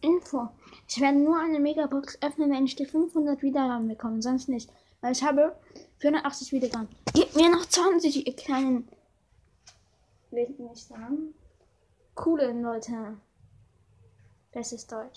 Info. Ich werde nur eine Megabox öffnen, wenn ich die 500 Wiedergaben bekomme, sonst nicht. Weil ich habe 480 Wiedergaben. Gib mir noch 20, ihr kleinen. Will ich nicht sagen. Coole Leute. Das ist Deutsch.